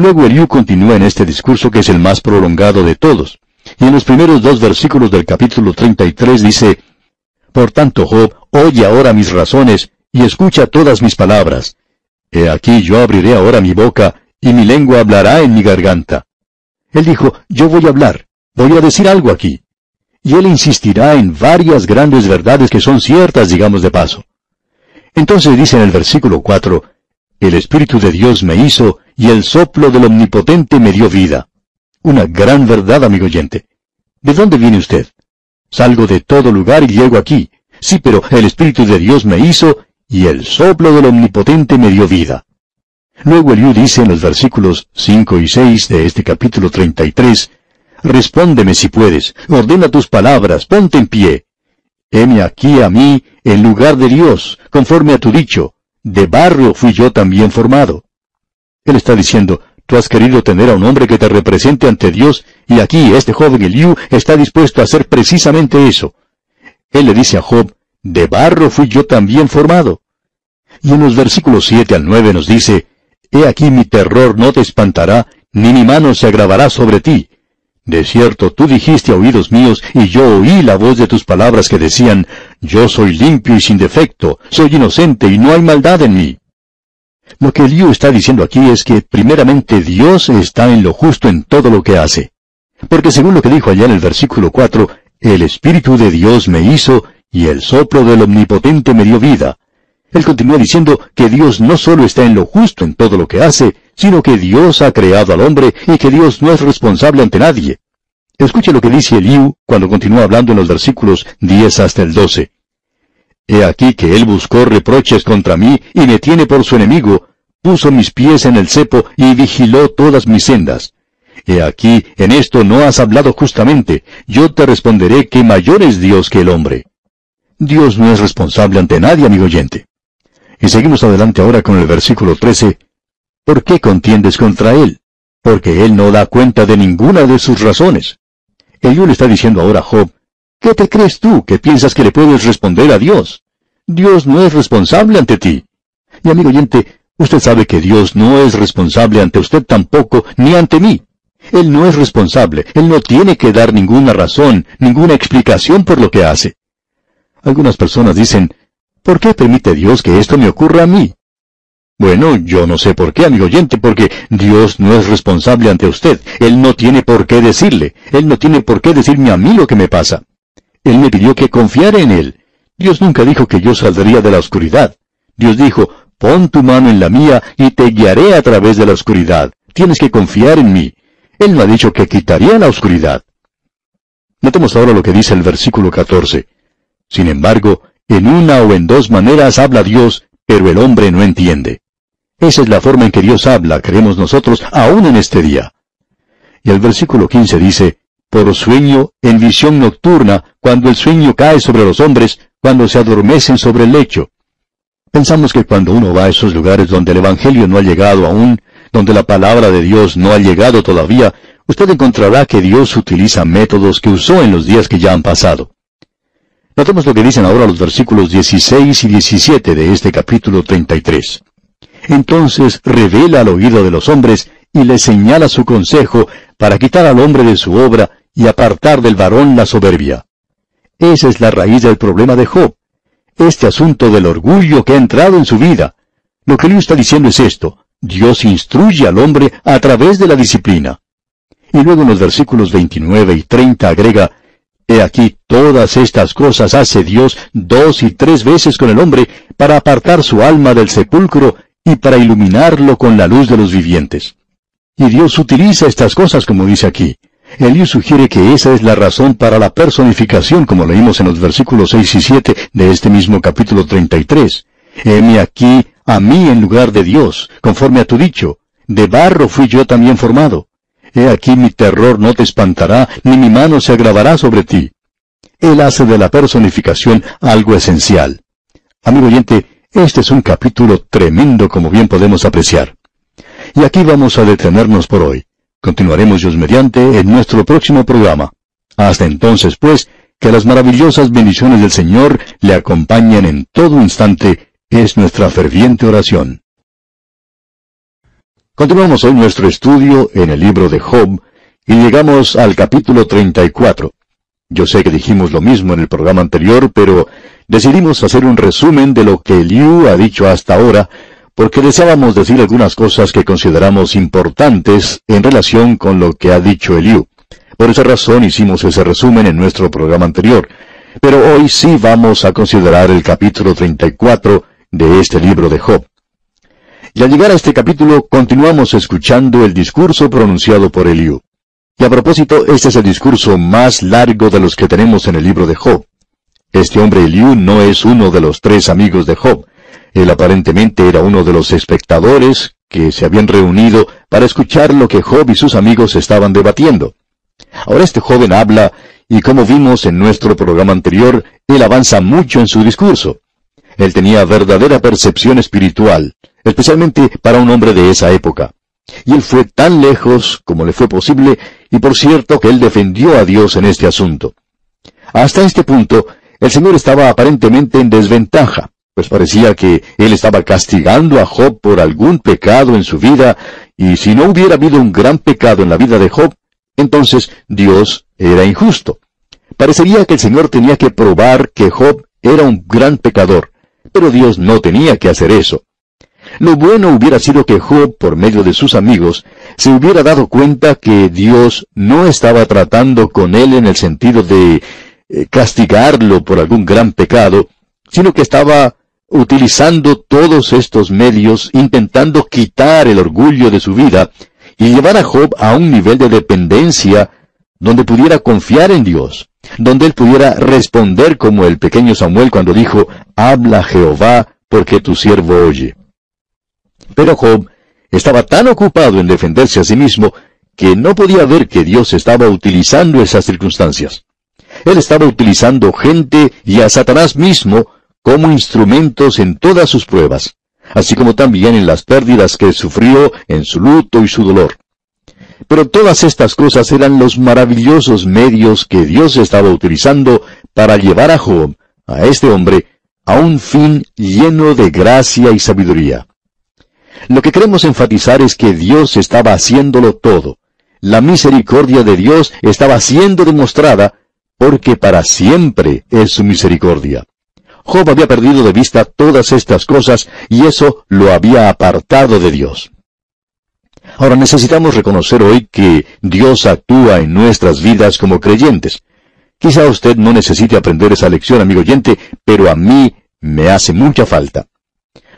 Luego Eliú continúa en este discurso que es el más prolongado de todos. Y en los primeros dos versículos del capítulo 33 dice, Por tanto, Job, oye ahora mis razones y escucha todas mis palabras. He aquí yo abriré ahora mi boca, y mi lengua hablará en mi garganta. Él dijo, yo voy a hablar, voy a decir algo aquí. Y él insistirá en varias grandes verdades que son ciertas, digamos de paso. Entonces dice en el versículo 4, El Espíritu de Dios me hizo, y el soplo del Omnipotente me dio vida. Una gran verdad, amigo oyente. ¿De dónde viene usted? Salgo de todo lugar y llego aquí. Sí, pero el Espíritu de Dios me hizo, y el soplo del Omnipotente me dio vida. Luego Eliú dice en los versículos 5 y 6 de este capítulo 33, Respóndeme si puedes, ordena tus palabras, ponte en pie. Heme aquí a mí, en lugar de Dios, conforme a tu dicho, de barrio fui yo también formado. Él está diciendo, tú has querido tener a un hombre que te represente ante Dios, y aquí este joven Eliú está dispuesto a hacer precisamente eso. Él le dice a Job, de barro fui yo también formado. Y en los versículos 7 al 9 nos dice, He aquí mi terror no te espantará, ni mi mano se agravará sobre ti. De cierto, tú dijiste a oídos míos, y yo oí la voz de tus palabras que decían, Yo soy limpio y sin defecto, soy inocente y no hay maldad en mí. Lo que Eliú está diciendo aquí es que primeramente Dios está en lo justo en todo lo que hace. Porque según lo que dijo allá en el versículo 4, el Espíritu de Dios me hizo, y el soplo del Omnipotente me dio vida. Él continúa diciendo que Dios no solo está en lo justo en todo lo que hace, sino que Dios ha creado al hombre y que Dios no es responsable ante nadie. Escuche lo que dice Eliú cuando continúa hablando en los versículos 10 hasta el 12. He aquí que él buscó reproches contra mí y me tiene por su enemigo, puso mis pies en el cepo y vigiló todas mis sendas. He aquí, en esto no has hablado justamente, yo te responderé que mayor es Dios que el hombre. Dios no es responsable ante nadie, amigo oyente. Y seguimos adelante ahora con el versículo 13. ¿Por qué contiendes contra él? Porque él no da cuenta de ninguna de sus razones. Eliú le está diciendo ahora a Job, ¿qué te crees tú que piensas que le puedes responder a Dios? Dios no es responsable ante ti. Y amigo oyente, usted sabe que Dios no es responsable ante usted tampoco, ni ante mí. Él no es responsable, Él no tiene que dar ninguna razón, ninguna explicación por lo que hace. Algunas personas dicen, ¿por qué permite Dios que esto me ocurra a mí? Bueno, yo no sé por qué, amigo oyente, porque Dios no es responsable ante usted. Él no tiene por qué decirle. Él no tiene por qué decirme a mí lo que me pasa. Él me pidió que confiara en Él. Dios nunca dijo que yo saldría de la oscuridad. Dios dijo, pon tu mano en la mía y te guiaré a través de la oscuridad. Tienes que confiar en mí. Él no ha dicho que quitaría la oscuridad. Notemos ahora lo que dice el versículo 14. Sin embargo, en una o en dos maneras habla Dios, pero el hombre no entiende. Esa es la forma en que Dios habla, creemos nosotros, aún en este día. Y el versículo 15 dice, por sueño, en visión nocturna, cuando el sueño cae sobre los hombres, cuando se adormecen sobre el lecho. Pensamos que cuando uno va a esos lugares donde el Evangelio no ha llegado aún, donde la palabra de Dios no ha llegado todavía, usted encontrará que Dios utiliza métodos que usó en los días que ya han pasado. Notemos lo que dicen ahora los versículos 16 y 17 de este capítulo 33. Entonces revela al oído de los hombres y le señala su consejo para quitar al hombre de su obra y apartar del varón la soberbia. Esa es la raíz del problema de Job. Este asunto del orgullo que ha entrado en su vida. Lo que él está diciendo es esto. Dios instruye al hombre a través de la disciplina. Y luego en los versículos 29 y 30 agrega, He aquí todas estas cosas hace Dios dos y tres veces con el hombre para apartar su alma del sepulcro y para iluminarlo con la luz de los vivientes. Y Dios utiliza estas cosas como dice aquí. Eliú sugiere que esa es la razón para la personificación, como leímos en los versículos 6 y 7 de este mismo capítulo 33. Heme aquí a mí en lugar de Dios, conforme a tu dicho. De barro fui yo también formado. He aquí mi terror no te espantará, ni mi mano se agravará sobre ti. Él hace de la personificación algo esencial. Amigo oyente, este es un capítulo tremendo como bien podemos apreciar. Y aquí vamos a detenernos por hoy. Continuaremos Dios mediante en nuestro próximo programa. Hasta entonces, pues, que las maravillosas bendiciones del Señor le acompañen en todo instante, es nuestra ferviente oración. Continuamos hoy nuestro estudio en el libro de Job y llegamos al capítulo 34. Yo sé que dijimos lo mismo en el programa anterior, pero decidimos hacer un resumen de lo que Liu ha dicho hasta ahora, porque deseábamos decir algunas cosas que consideramos importantes en relación con lo que ha dicho Eliú. Por esa razón hicimos ese resumen en nuestro programa anterior. Pero hoy sí vamos a considerar el capítulo 34 de este libro de Job. Y al llegar a este capítulo continuamos escuchando el discurso pronunciado por Eliú. Y a propósito, este es el discurso más largo de los que tenemos en el libro de Job. Este hombre Eliú no es uno de los tres amigos de Job. Él aparentemente era uno de los espectadores que se habían reunido para escuchar lo que Job y sus amigos estaban debatiendo. Ahora este joven habla y como vimos en nuestro programa anterior, él avanza mucho en su discurso. Él tenía verdadera percepción espiritual, especialmente para un hombre de esa época. Y él fue tan lejos como le fue posible, y por cierto que él defendió a Dios en este asunto. Hasta este punto, el Señor estaba aparentemente en desventaja, pues parecía que él estaba castigando a Job por algún pecado en su vida, y si no hubiera habido un gran pecado en la vida de Job, entonces Dios era injusto. Parecería que el Señor tenía que probar que Job era un gran pecador, pero Dios no tenía que hacer eso. Lo bueno hubiera sido que Job, por medio de sus amigos, se hubiera dado cuenta que Dios no estaba tratando con él en el sentido de eh, castigarlo por algún gran pecado, sino que estaba utilizando todos estos medios intentando quitar el orgullo de su vida y llevar a Job a un nivel de dependencia donde pudiera confiar en Dios, donde él pudiera responder como el pequeño Samuel cuando dijo, habla Jehová, porque tu siervo oye. Pero Job estaba tan ocupado en defenderse a sí mismo que no podía ver que Dios estaba utilizando esas circunstancias. Él estaba utilizando gente y a Satanás mismo como instrumentos en todas sus pruebas así como también en las pérdidas que sufrió en su luto y su dolor. Pero todas estas cosas eran los maravillosos medios que Dios estaba utilizando para llevar a Job, a este hombre, a un fin lleno de gracia y sabiduría. Lo que queremos enfatizar es que Dios estaba haciéndolo todo. La misericordia de Dios estaba siendo demostrada porque para siempre es su misericordia. Job había perdido de vista todas estas cosas y eso lo había apartado de Dios. Ahora necesitamos reconocer hoy que Dios actúa en nuestras vidas como creyentes. Quizá usted no necesite aprender esa lección, amigo oyente, pero a mí me hace mucha falta.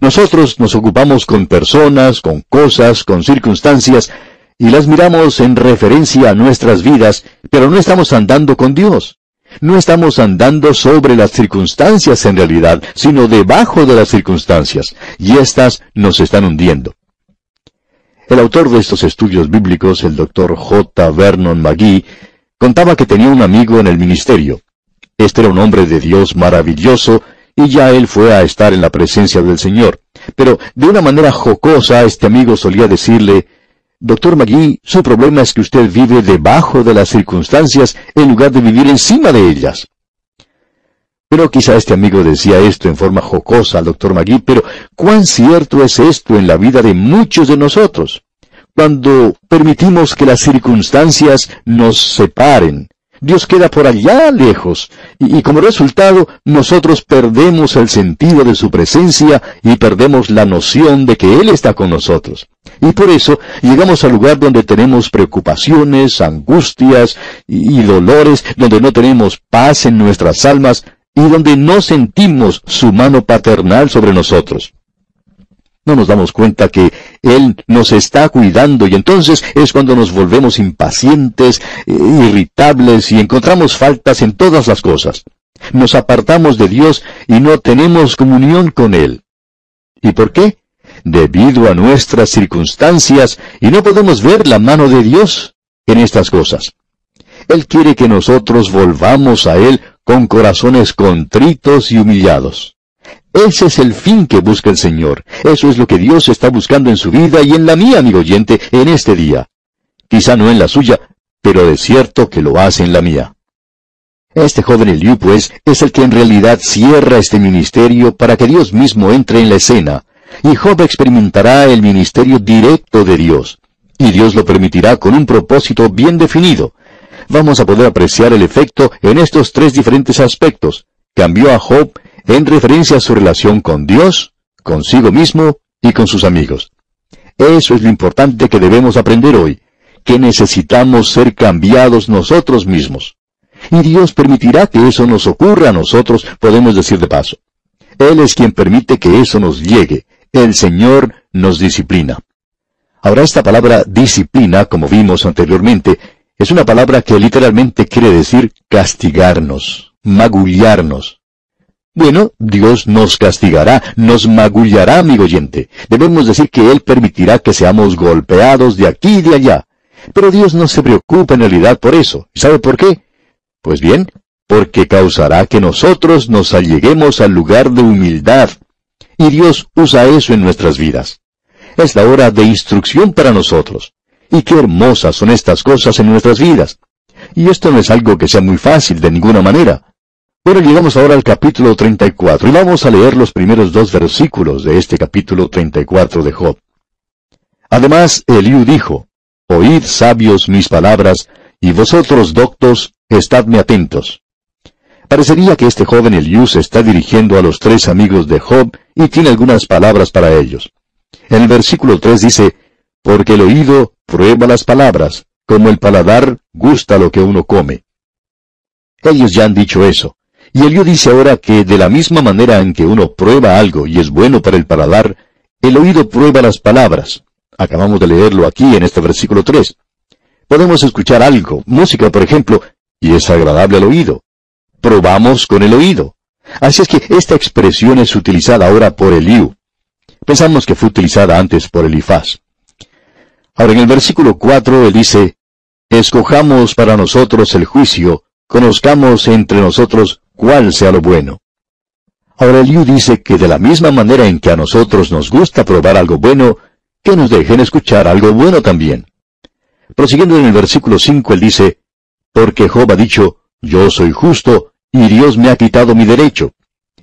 Nosotros nos ocupamos con personas, con cosas, con circunstancias, y las miramos en referencia a nuestras vidas, pero no estamos andando con Dios. No estamos andando sobre las circunstancias en realidad, sino debajo de las circunstancias, y éstas nos están hundiendo. El autor de estos estudios bíblicos, el doctor J. Vernon McGee, contaba que tenía un amigo en el ministerio. Este era un hombre de Dios maravilloso, y ya él fue a estar en la presencia del Señor. Pero de una manera jocosa, este amigo solía decirle, Doctor Magui, su problema es que usted vive debajo de las circunstancias en lugar de vivir encima de ellas. Pero quizá este amigo decía esto en forma jocosa al doctor Magui, pero ¿cuán cierto es esto en la vida de muchos de nosotros? Cuando permitimos que las circunstancias nos separen, Dios queda por allá lejos, y, como resultado nosotros perdemos el sentido de su presencia y perdemos la noción de que Él está con nosotros. Y por eso llegamos al lugar donde tenemos preocupaciones, angustias y dolores, donde no tenemos paz en nuestras almas y donde no sentimos su mano paternal sobre nosotros no nos damos cuenta que Él nos está cuidando y entonces es cuando nos volvemos impacientes, eh, irritables y encontramos faltas en todas las cosas. Nos apartamos de Dios y no tenemos comunión con Él. ¿Y por qué? Debido a nuestras circunstancias y no podemos ver la mano de Dios en estas cosas. Él quiere que nosotros volvamos a Él con corazones contritos y humillados. Ese es el fin que busca el Señor. Eso es lo que Dios está buscando en su vida y en la mía, amigo oyente, en este día. Quizá no en la suya, pero de cierto que lo hace en la mía. Este joven Eliú, pues, es el que en realidad cierra este ministerio para que Dios mismo entre en la escena, y Job experimentará el ministerio directo de Dios, y Dios lo permitirá con un propósito bien definido. Vamos a poder apreciar el efecto en estos tres diferentes aspectos. Cambió a Job en referencia a su relación con Dios, consigo mismo y con sus amigos. Eso es lo importante que debemos aprender hoy, que necesitamos ser cambiados nosotros mismos. Y Dios permitirá que eso nos ocurra a nosotros, podemos decir de paso. Él es quien permite que eso nos llegue. El Señor nos disciplina. Ahora esta palabra disciplina, como vimos anteriormente, es una palabra que literalmente quiere decir castigarnos, magullarnos. Bueno, Dios nos castigará, nos magullará, amigo oyente. Debemos decir que Él permitirá que seamos golpeados de aquí y de allá. Pero Dios no se preocupa en realidad por eso. ¿Sabe por qué? Pues bien, porque causará que nosotros nos alleguemos al lugar de humildad. Y Dios usa eso en nuestras vidas. Es la hora de instrucción para nosotros. Y qué hermosas son estas cosas en nuestras vidas. Y esto no es algo que sea muy fácil de ninguna manera. Bueno, llegamos ahora al capítulo 34 y vamos a leer los primeros dos versículos de este capítulo 34 de Job. Además, Eliú dijo, Oíd sabios mis palabras, y vosotros doctos, estadme atentos. Parecería que este joven Eliú se está dirigiendo a los tres amigos de Job y tiene algunas palabras para ellos. En el versículo 3 dice, Porque el oído prueba las palabras, como el paladar gusta lo que uno come. Ellos ya han dicho eso. Y Eliú dice ahora que de la misma manera en que uno prueba algo y es bueno para el paladar, el oído prueba las palabras. Acabamos de leerlo aquí en este versículo 3. Podemos escuchar algo, música por ejemplo, y es agradable al oído. Probamos con el oído. Así es que esta expresión es utilizada ahora por Eliú. Pensamos que fue utilizada antes por Elifaz. Ahora en el versículo 4 él dice, Escojamos para nosotros el juicio, conozcamos entre nosotros cuál sea lo bueno. Ahora Eliú dice que de la misma manera en que a nosotros nos gusta probar algo bueno, que nos dejen escuchar algo bueno también. Prosiguiendo en el versículo 5, él dice, Porque Job ha dicho, Yo soy justo, y Dios me ha quitado mi derecho.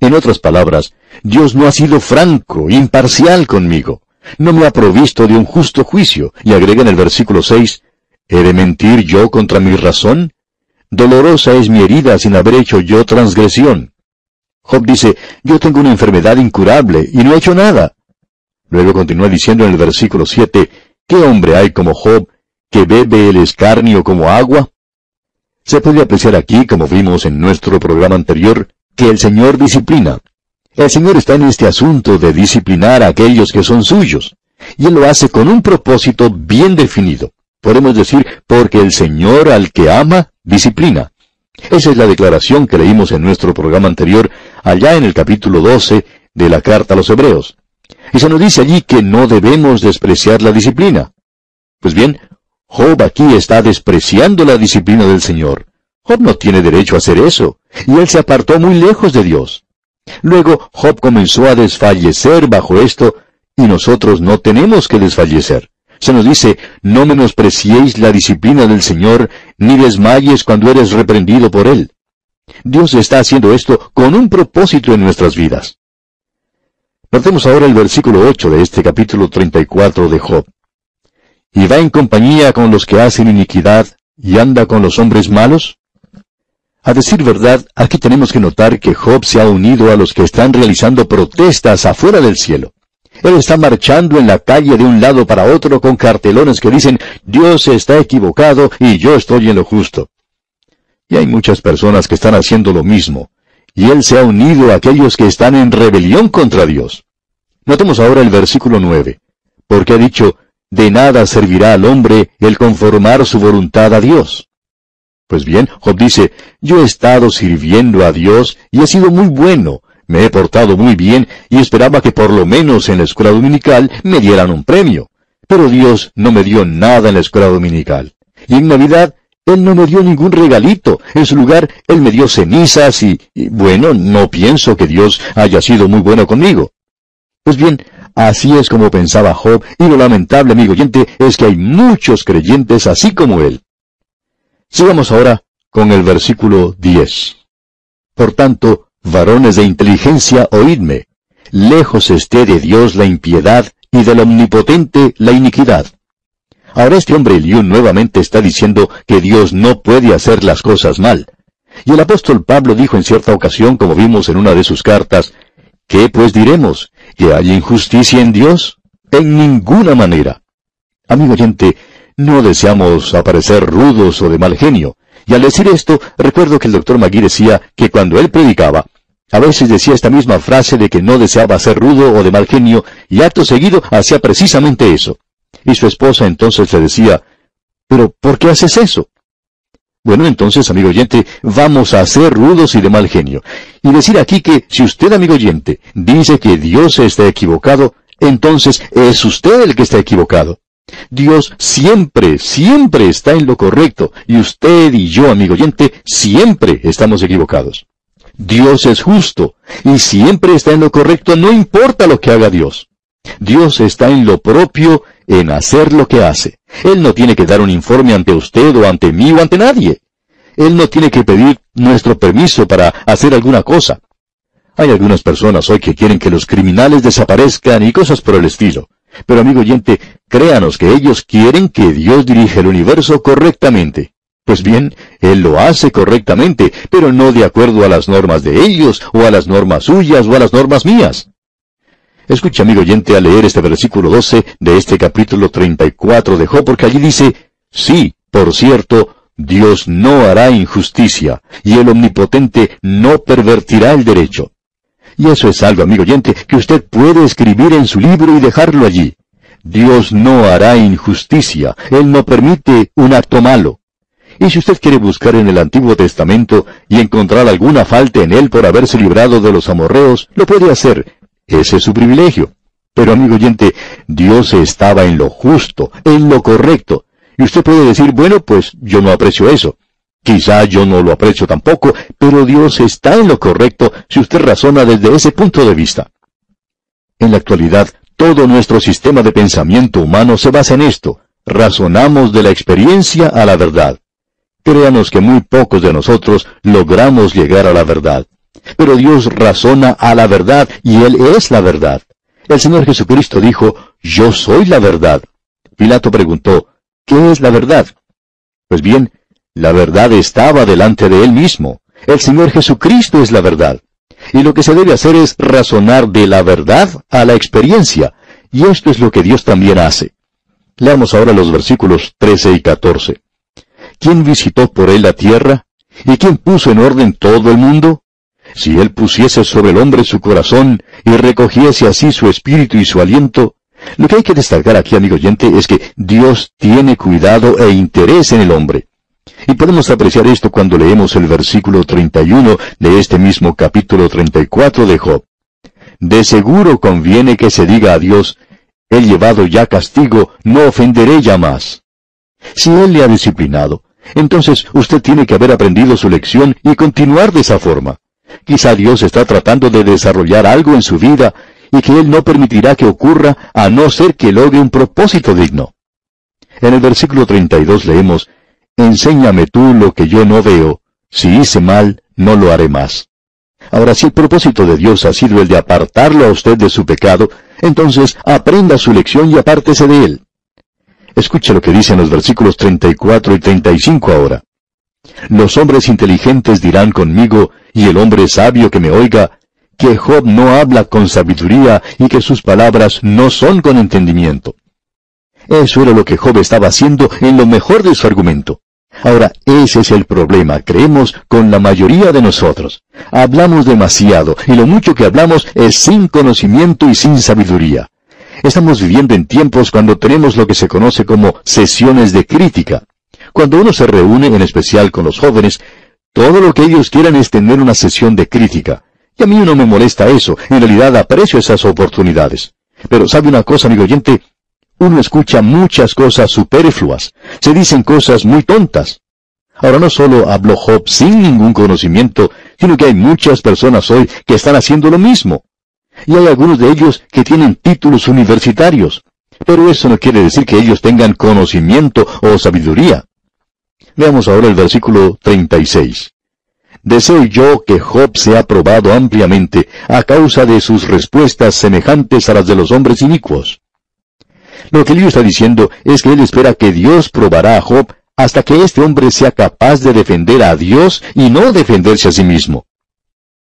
En otras palabras, Dios no ha sido franco, imparcial conmigo. No me ha provisto de un justo juicio. Y agrega en el versículo 6, ¿He de mentir yo contra mi razón? Dolorosa es mi herida sin haber hecho yo transgresión. Job dice, yo tengo una enfermedad incurable y no he hecho nada. Luego continúa diciendo en el versículo 7, ¿qué hombre hay como Job que bebe el escarnio como agua? Se puede apreciar aquí, como vimos en nuestro programa anterior, que el Señor disciplina. El Señor está en este asunto de disciplinar a aquellos que son suyos, y Él lo hace con un propósito bien definido. Podemos decir, porque el Señor al que ama, disciplina. Esa es la declaración que leímos en nuestro programa anterior, allá en el capítulo 12 de la carta a los Hebreos. Y se nos dice allí que no debemos despreciar la disciplina. Pues bien, Job aquí está despreciando la disciplina del Señor. Job no tiene derecho a hacer eso, y él se apartó muy lejos de Dios. Luego Job comenzó a desfallecer bajo esto, y nosotros no tenemos que desfallecer. Se nos dice, no menospreciéis la disciplina del Señor, ni desmayes cuando eres reprendido por Él. Dios está haciendo esto con un propósito en nuestras vidas. Notemos ahora el versículo 8 de este capítulo 34 de Job. ¿Y va en compañía con los que hacen iniquidad y anda con los hombres malos? A decir verdad, aquí tenemos que notar que Job se ha unido a los que están realizando protestas afuera del cielo. Él está marchando en la calle de un lado para otro con cartelones que dicen, Dios está equivocado y yo estoy en lo justo. Y hay muchas personas que están haciendo lo mismo, y Él se ha unido a aquellos que están en rebelión contra Dios. Notemos ahora el versículo 9, porque ha dicho, de nada servirá al hombre el conformar su voluntad a Dios. Pues bien, Job dice, yo he estado sirviendo a Dios y he sido muy bueno, me he portado muy bien y esperaba que por lo menos en la escuela dominical me dieran un premio. Pero Dios no me dio nada en la escuela dominical. Y en Navidad Él no me dio ningún regalito. En su lugar, Él me dio cenizas y, bueno, no pienso que Dios haya sido muy bueno conmigo. Pues bien, así es como pensaba Job, y lo lamentable, amigo oyente, es que hay muchos creyentes así como él. Sigamos ahora con el versículo 10. Por tanto, Varones de inteligencia, oídme. lejos esté de Dios la impiedad y del omnipotente la iniquidad. Ahora este hombre Eliú nuevamente está diciendo que Dios no puede hacer las cosas mal. Y el apóstol Pablo dijo en cierta ocasión, como vimos en una de sus cartas, ¿qué pues diremos? ¿Que hay injusticia en Dios? En ninguna manera. Amigo oyente, no deseamos aparecer rudos o de mal genio. Y al decir esto, recuerdo que el doctor Magui decía que cuando él predicaba, a veces decía esta misma frase de que no deseaba ser rudo o de mal genio, y acto seguido hacía precisamente eso. Y su esposa entonces le decía, ¿pero por qué haces eso? Bueno, entonces, amigo oyente, vamos a ser rudos y de mal genio. Y decir aquí que si usted, amigo oyente, dice que Dios está equivocado, entonces es usted el que está equivocado. Dios siempre, siempre está en lo correcto, y usted y yo, amigo oyente, siempre estamos equivocados. Dios es justo, y siempre está en lo correcto, no importa lo que haga Dios. Dios está en lo propio, en hacer lo que hace. Él no tiene que dar un informe ante usted o ante mí o ante nadie. Él no tiene que pedir nuestro permiso para hacer alguna cosa. Hay algunas personas hoy que quieren que los criminales desaparezcan y cosas por el estilo. Pero amigo oyente, créanos que ellos quieren que Dios dirija el universo correctamente. Pues bien, Él lo hace correctamente, pero no de acuerdo a las normas de ellos, o a las normas suyas, o a las normas mías. Escucha, amigo oyente, a leer este versículo 12 de este capítulo 34 de Job, porque allí dice, Sí, por cierto, Dios no hará injusticia, y el Omnipotente no pervertirá el derecho. Y eso es algo, amigo oyente, que usted puede escribir en su libro y dejarlo allí. Dios no hará injusticia, Él no permite un acto malo. Y si usted quiere buscar en el Antiguo Testamento y encontrar alguna falta en él por haberse librado de los amorreos, lo puede hacer. Ese es su privilegio. Pero amigo oyente, Dios estaba en lo justo, en lo correcto. Y usted puede decir, bueno, pues yo no aprecio eso. Quizá yo no lo aprecio tampoco, pero Dios está en lo correcto si usted razona desde ese punto de vista. En la actualidad, todo nuestro sistema de pensamiento humano se basa en esto. Razonamos de la experiencia a la verdad. Créanos que muy pocos de nosotros logramos llegar a la verdad. Pero Dios razona a la verdad y Él es la verdad. El Señor Jesucristo dijo, Yo soy la verdad. Pilato preguntó, ¿qué es la verdad? Pues bien, la verdad estaba delante de él mismo. El Señor Jesucristo es la verdad. Y lo que se debe hacer es razonar de la verdad a la experiencia. Y esto es lo que Dios también hace. Leamos ahora los versículos 13 y 14. ¿Quién visitó por él la tierra? ¿Y quién puso en orden todo el mundo? Si él pusiese sobre el hombre su corazón y recogiese así su espíritu y su aliento, lo que hay que destacar aquí, amigo oyente, es que Dios tiene cuidado e interés en el hombre. Y podemos apreciar esto cuando leemos el versículo 31 de este mismo capítulo 34 de Job. De seguro conviene que se diga a Dios, he llevado ya castigo, no ofenderé ya más. Si Él le ha disciplinado, entonces usted tiene que haber aprendido su lección y continuar de esa forma. Quizá Dios está tratando de desarrollar algo en su vida y que Él no permitirá que ocurra a no ser que logre un propósito digno. En el versículo 32 leemos, Enséñame tú lo que yo no veo. Si hice mal, no lo haré más. Ahora, si el propósito de Dios ha sido el de apartarlo a usted de su pecado, entonces aprenda su lección y apártese de él. Escuche lo que dicen los versículos 34 y 35 ahora. Los hombres inteligentes dirán conmigo, y el hombre sabio que me oiga, que Job no habla con sabiduría y que sus palabras no son con entendimiento. Eso era lo que Job estaba haciendo en lo mejor de su argumento. Ahora, ese es el problema, creemos, con la mayoría de nosotros. Hablamos demasiado, y lo mucho que hablamos es sin conocimiento y sin sabiduría. Estamos viviendo en tiempos cuando tenemos lo que se conoce como sesiones de crítica. Cuando uno se reúne, en especial con los jóvenes, todo lo que ellos quieran es tener una sesión de crítica. Y a mí no me molesta eso, en realidad aprecio esas oportunidades. Pero sabe una cosa, amigo oyente, uno escucha muchas cosas superfluas, se dicen cosas muy tontas. Ahora no solo habló Job sin ningún conocimiento, sino que hay muchas personas hoy que están haciendo lo mismo. Y hay algunos de ellos que tienen títulos universitarios. Pero eso no quiere decir que ellos tengan conocimiento o sabiduría. Veamos ahora el versículo 36. deseo yo que Job sea probado ampliamente a causa de sus respuestas semejantes a las de los hombres inicuos. Lo que Elío está diciendo es que él espera que Dios probará a Job hasta que este hombre sea capaz de defender a Dios y no defenderse a sí mismo.